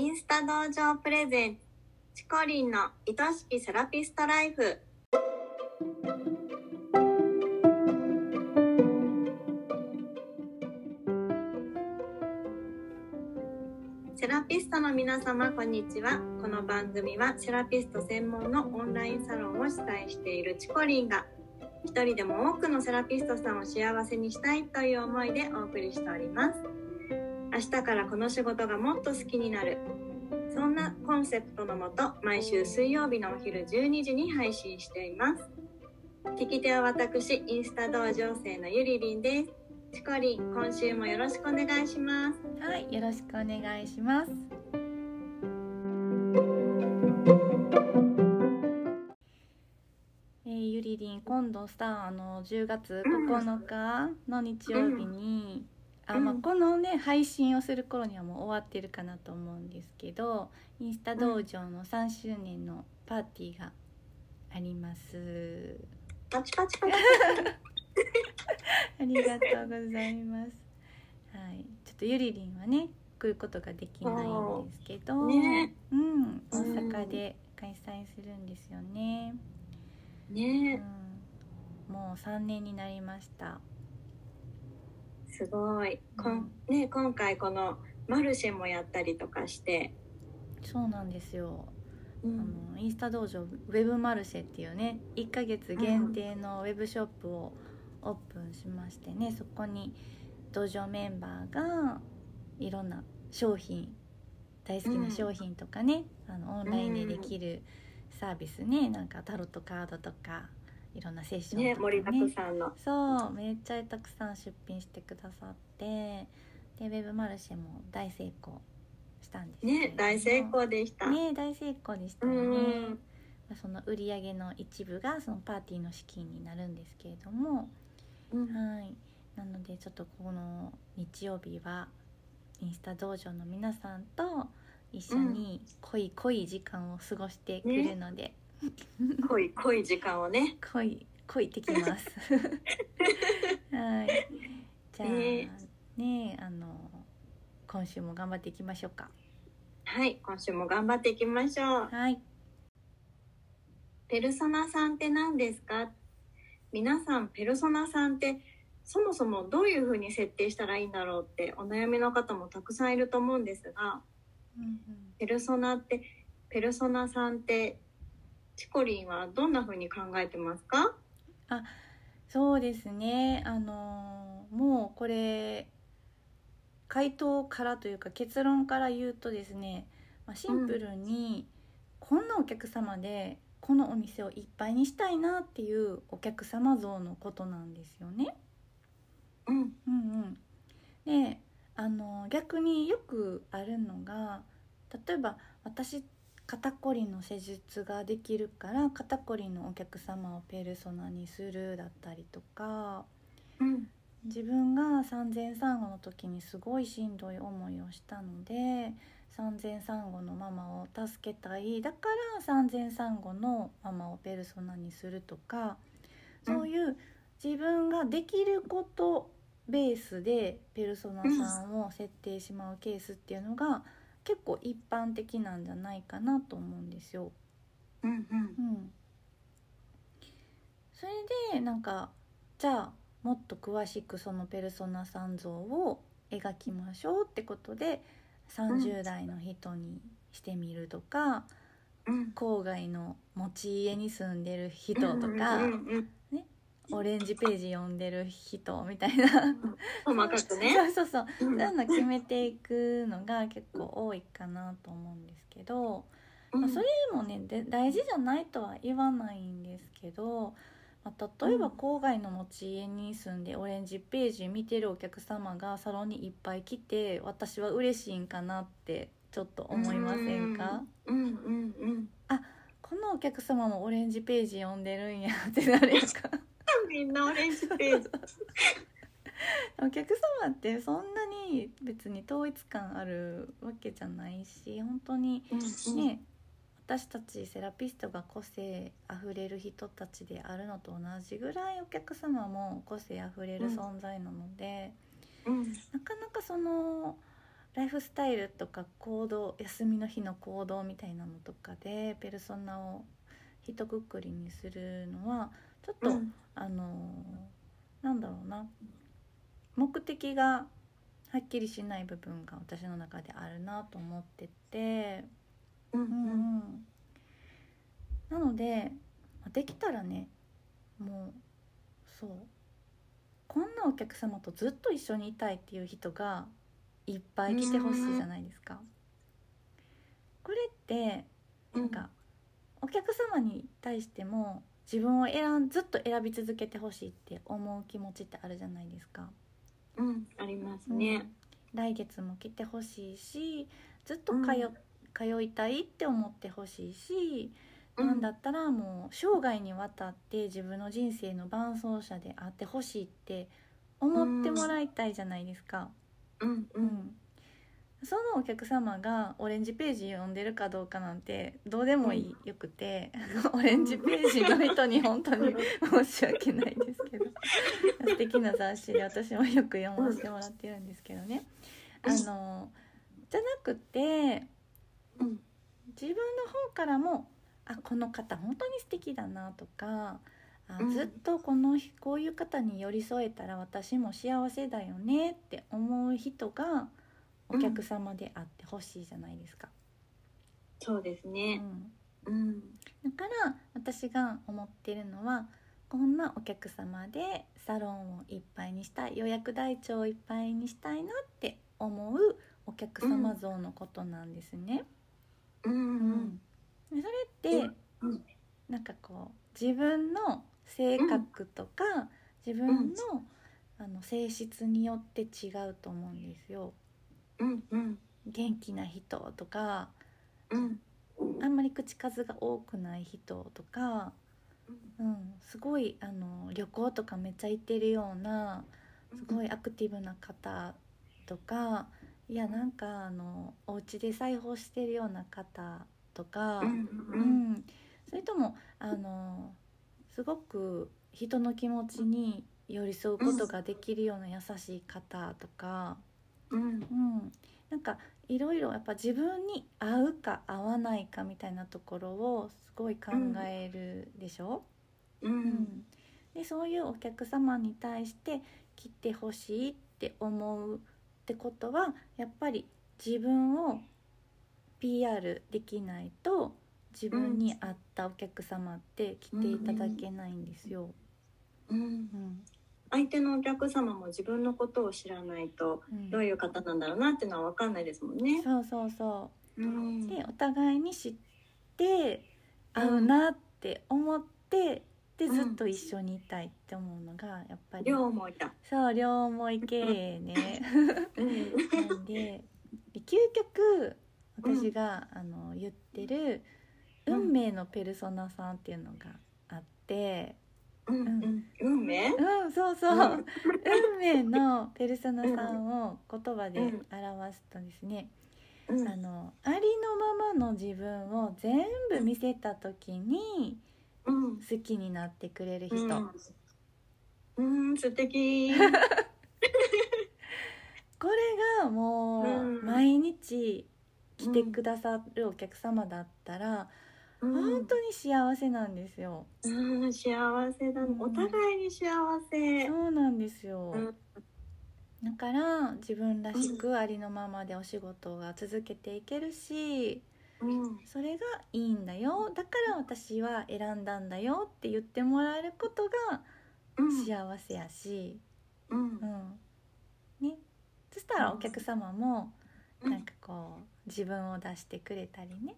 インスタ道場プレゼンチコリンの愛しきセラピストライフ。セラピストの皆様こんにちは。この番組はセラピスト専門のオンラインサロンを主催しているチコリンが一人でも多くのセラピストさんを幸せにしたいという思いでお送りしております。明日からこの仕事がもっと好きになる。そんなコンセプトのもと毎週水曜日のお昼12時に配信しています。聞き手は私インスタ道場生のゆりりんです。チコリン今週もよろしくお願いします。はい、よろしくお願いします。えー、ゆりりん今度さあの10月9日の日曜日に、あまあ、うん。このね配信をする頃にはもう終わってるかなと思うんですけどインスタ道場の3周年のパーティーがあります。パチパチパチ。ありがとうございます。はい、ちょっとゆりりんはね来ることができないんですけど、ね。うん、大阪で開催するんですよね。うねん、もう三年になりました。すごい。こん、ね、今回このマルシェもやったりとかして、そうなんですよ。うあのインスタ道場ウェブマルシェっていうね1ヶ月限定のウェブショップをオープンしましてねそこに道場メンバーがいろんな商品大好きな商品とかね、あのオンラインでできるサービスねなんかタロットカードとかいろんなセッションとかね。盛りだくさんの。そうめっちゃたくさん出品してくださって。でウェブマルシェも大成功したんですね大成功でした、ね大成功でしたね、ん。まあその売り上げの一部がそのパーティーの資金になるんですけれども、うん。はい。なのでちょっとこの日曜日はインスタ道場の皆さんと一緒に濃い濃い時間を過ごしてくるので、濃い濃い時間をね。濃い濃いってきます。はい。じゃあね。ねあの今週も頑張っていきましょうか。はい今週も頑張っていきましょう。はい。ペルソナさんって何ですか？皆さんペルソナさんってそもそもどういうふうに設定したらいいんだろうってお悩みの方もたくさんいると思うんですがうんうん。ペルソナってペルソナさんってチコリンはどんなふうに考えてますか？そうですね。あのもうこれ回答からというか結論から言うとですね、まあ、シンプルにこんなお客様でこのお店をいっぱいにしたいなっていうお客様像のことなんですよね。うん。うんうん、であの逆によくあるのが例えば私肩こりの施術ができるから肩こりのお客様をペルソナにするだったりとかうん。自分が産前産後の時にすごいしんどい思いをしたので産前産後のママを助けたい。だから産前産後のママをペルソナにするとかそういう自分ができることベースでペルソナさんを設定しまうケースっていうのが結構一般的なんじゃないかなと思うんですよ。うんうん。うん、それでなんかじゃあもっと詳しくそのペルソナさん像を描きましょうってことで30代の人にしてみるとか、うん。郊外の持ち家に住んでる人とか、うんうんうん オレンジページ読んでる人みたいな。細かくね。そうそうそう。うん。そういうの決めていくのが結構多いかなと思うんですけど。まあ、それもねで大事じゃないとは言わないんですけど、まあ、例えばうん。郊外の持ち家に住んでオレンジページ見てるお客様がサロンにいっぱい来て私は嬉しいんかなってちょっと思いませんか？うん。うん。うん。このお客様もオレンジページ読んでるんやってなるやんかみんなオレンジページ。お客様ってそんなに別に統一感あるわけじゃないし本当にうんね私たちセラピストが個性あふれる人たちであるのと同じぐらいお客様も個性あふれる存在なので、うん。なかなかそのライフスタイルとか行動休みの日の行動みたいなのとかでペルソナを一括りにするのはちょっと、うん。あのなんだろうな。目的がはっきりしない部分が私の中であるなと思ってて、うんうん。うん、なのでまあできたらねもうそう。こんなお客様とずっと一緒にいたいっていう人がいっぱい来てほしいじゃないですか。これってうんなん。かお客様に対しても自分を選んずっと選び続けてほしいって思う気持ちってあるじゃないですか。うんありますね。来月も来てほしいしずっと通,、通いたいって思ってほしいし、なんだったらもう生涯にわたって自分の人生の伴走者であってほしいって思ってもらいたいじゃないですか。うんううんんそのお客様がオレンジページ読んでるかどうかなんてどうでもいい、よくて オレンジページの人に本当に申し訳ないですけど。素敵な雑誌で私もよく読ませてもらってるんですけどね。あのじゃなくてうん。自分の方からもあこの方本当に素敵だなとかあうん。ずっとこのひこういう方に寄り添えたら私も幸せだよねって思う人がお客様であってほしいじゃないですか。そうですうね。ん、うんだから私が思ってるのはこんなお客様でサロンをいっぱいにしたい予約台帳をいっぱいにしたいなって思うお客様像のことなんですね。うんううんそれって、うんなんかこう自分の性格とか、自分の,、あの性質によって違うと思うんですよ。うんうん元気な人とかうんあんまり口数が多くない人とか、うん、すごいあの旅行とかめっちゃ行ってるようなすごいアクティブな方とかいやなんかあのお家で裁縫してるような方とか。うん、それともあのすごく人の気持ちに寄り添うことができるような優しい方とか、うんうん、なんかいろいろやっぱ自分に合うか合わないかみたいなところをすごい考えるでしょ、ううん。んでそういうお客様に対して来てほしいって思うってことはやっぱり自分を PR できないと自分に合ったお客様って来ていただけないんですよ。うん。うん相手のお客様も自分のことを知らないとうん。どういう方なんだろうなっていうのは分かんないですもんね。そうそうそう。うん。でお互いに知って合うなって思ってでうん。ずっと一緒にいたいって思うのがやっぱり。両思いだ。そう両思い系ね。うん。なんでで究極私が、あの言ってるうん。運命のペルソナさんっていうのがあって、うんうん運命？うんそうそう、うん。運命のペルソナさんを言葉で表すとですね、うん。あのありのままの自分を全部見せた時にうん。好きになってくれる人、うん、うん、素敵。これがもううん。毎日来てくださるお客様だったら、本当に幸せなんですよ。うん、幸せだ、お互いに幸せ。そうなんですよ。うん。だから自分らしくありのままでお仕事が続けていけるし、うん。それがいいんだよ。だから私は選んだんだよって言ってもらえることがうん。幸せやし、うん。うん。ね、そしたらお客様もうん。なんかこう自分を出してくれたりね、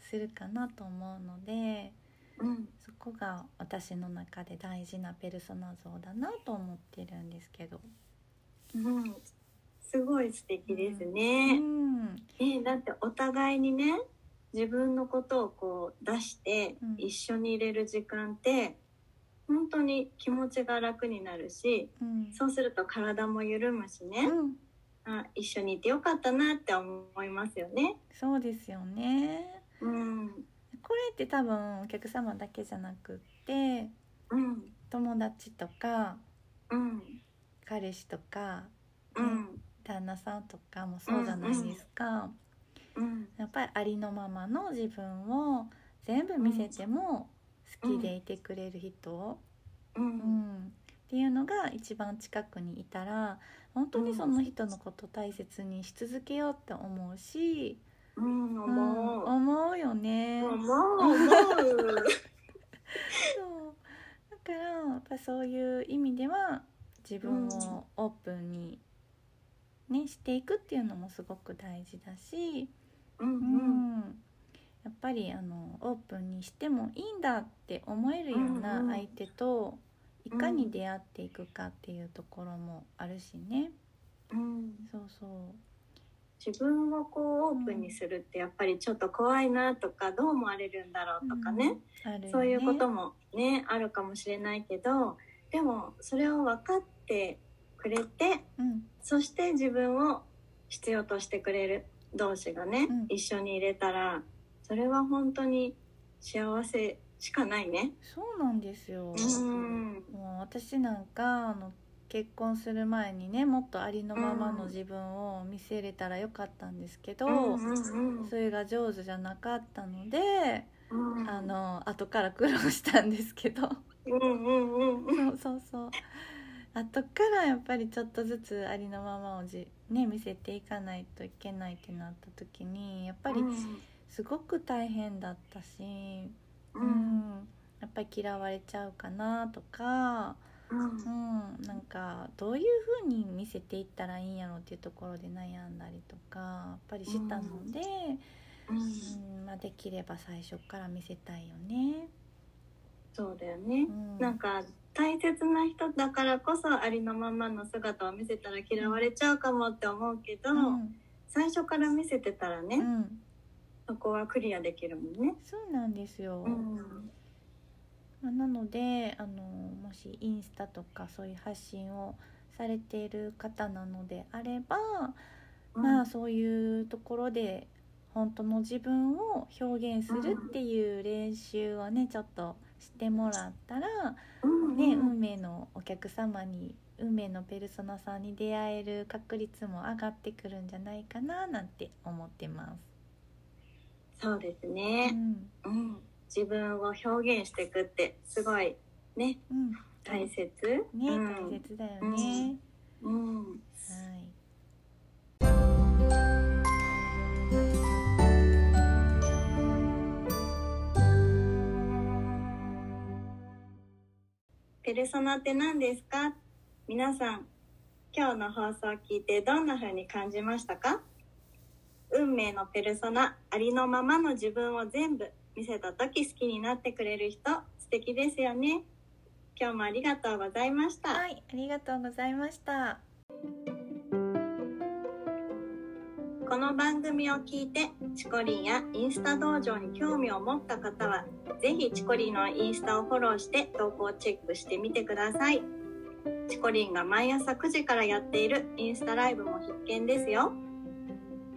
するかなと思うのでうん。そこが私の中で大事なペルソナ像だなと思ってるんですけど。うん。すごい素敵ですうね。ん。えだってお互いにね自分のことをこう出してうん。一緒に入れる時間って本当に気持ちが楽になるしうん。そうすると体も緩むしね、うんあ一緒にいてよかったなって思いますよね。そうですよね。うん。これって多分お客様だけじゃなくってうん。友達とかうん。彼氏とか、うん。旦那さんとかもそうじゃないですか、うんやっぱりありのままの自分を全部見せても好きでいてくれる人、ううん。んっていうのが一番近くにいたら本当にその人のこと大切にし続けようって思うし、うんう。ん思うよね。思う思う。そう。だからやっぱそういう意味では自分をオープンに、ね、していくっていうのもすごく大事だし、うんううん。んやっぱりあのオープンにしてもいいんだって思えるような相手といかに出会っていくかっていうところもあるしね。うん。そうそう。自分をこうオープンにするってやっぱりちょっと怖いなとかどう思われるんだろうとかね、うん。ね。そういうこともねあるかもしれないけどでもそれを分かってくれてうん。そして自分を必要としてくれる同士がね、うん。一緒に入れたらそれは本当に幸せしかないね。そうなんですよ。うん。もう私なんかあの結婚する前にねもっとありのままの自分を見せれたらよかったんですけど、それが上手じゃなかったので、うん。あの後から苦労したんですけど。そうそうそう。後からやっぱりちょっとずつありのままをじ、ね、見せていかないといけないってなった時にやっぱりすごく大変だったし、ううん。ん、やっぱり嫌われちゃうかなとか。うん。うん、なんかどういう風に見せていったらいいんやろうっていうところで悩んだりとかやっぱりしたので、うん。うん。まあ、できれば最初から見せたいよね。そうだよね。う。ん、なんか大切な人だからこそありのままの姿を見せたら嫌われちゃうかもって思うけど、うん。最初から見せてたらね、うん、そこはクリアできるもんね。そうなんですよ。うんまあ、なのであのもしインスタとかそういう発信をされている方なのであれば、まあそういうところで本当の自分を表現するっていう練習をねちょっとしてもらったら、うんね、うん運命のお客様に運命のペルソナさんに出会える確率も上がってくるんじゃないかななんて思ってます。そうですうね、ん。うん。自分を表現していくってすごいねうん、大切。ね、うん。大切だよね。うん。はい。ペルソナって何ですか？皆さん今日の放送を聞いてどんな風に感じましたか？運命のペルソナありのままの自分を全部見せた時好きになってくれる人素敵ですよね。今日もありがとうございました、はい、ありがとうございました。この番組を聞いてチコリンやインスタ道場に興味を持った方はぜひチコリンのインスタをフォローして投稿をチェックしてみてください。チコリンが毎朝9時からやっているインスタライブも必見ですよ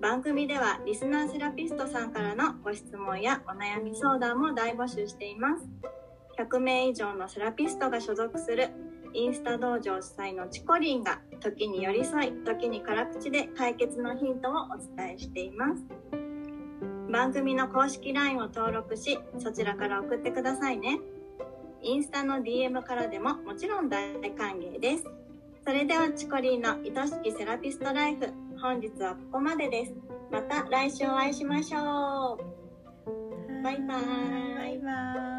番組ではリスナーセラピストさんからのご質問やお悩み相談も大募集しています。100名以上のセラピストが所属するインスタ道場主催のチコリンが時に寄り添い時に辛口で解決のヒントをお伝えしています。番組の公式 LINE を登録しそちらから送ってくださいね。インスタの DM からでももちろん大歓迎です。それではチコリンの愛しきセラピストライフ本日はここまでです。また来週お会いしましょう。バイバイ。バイバイ。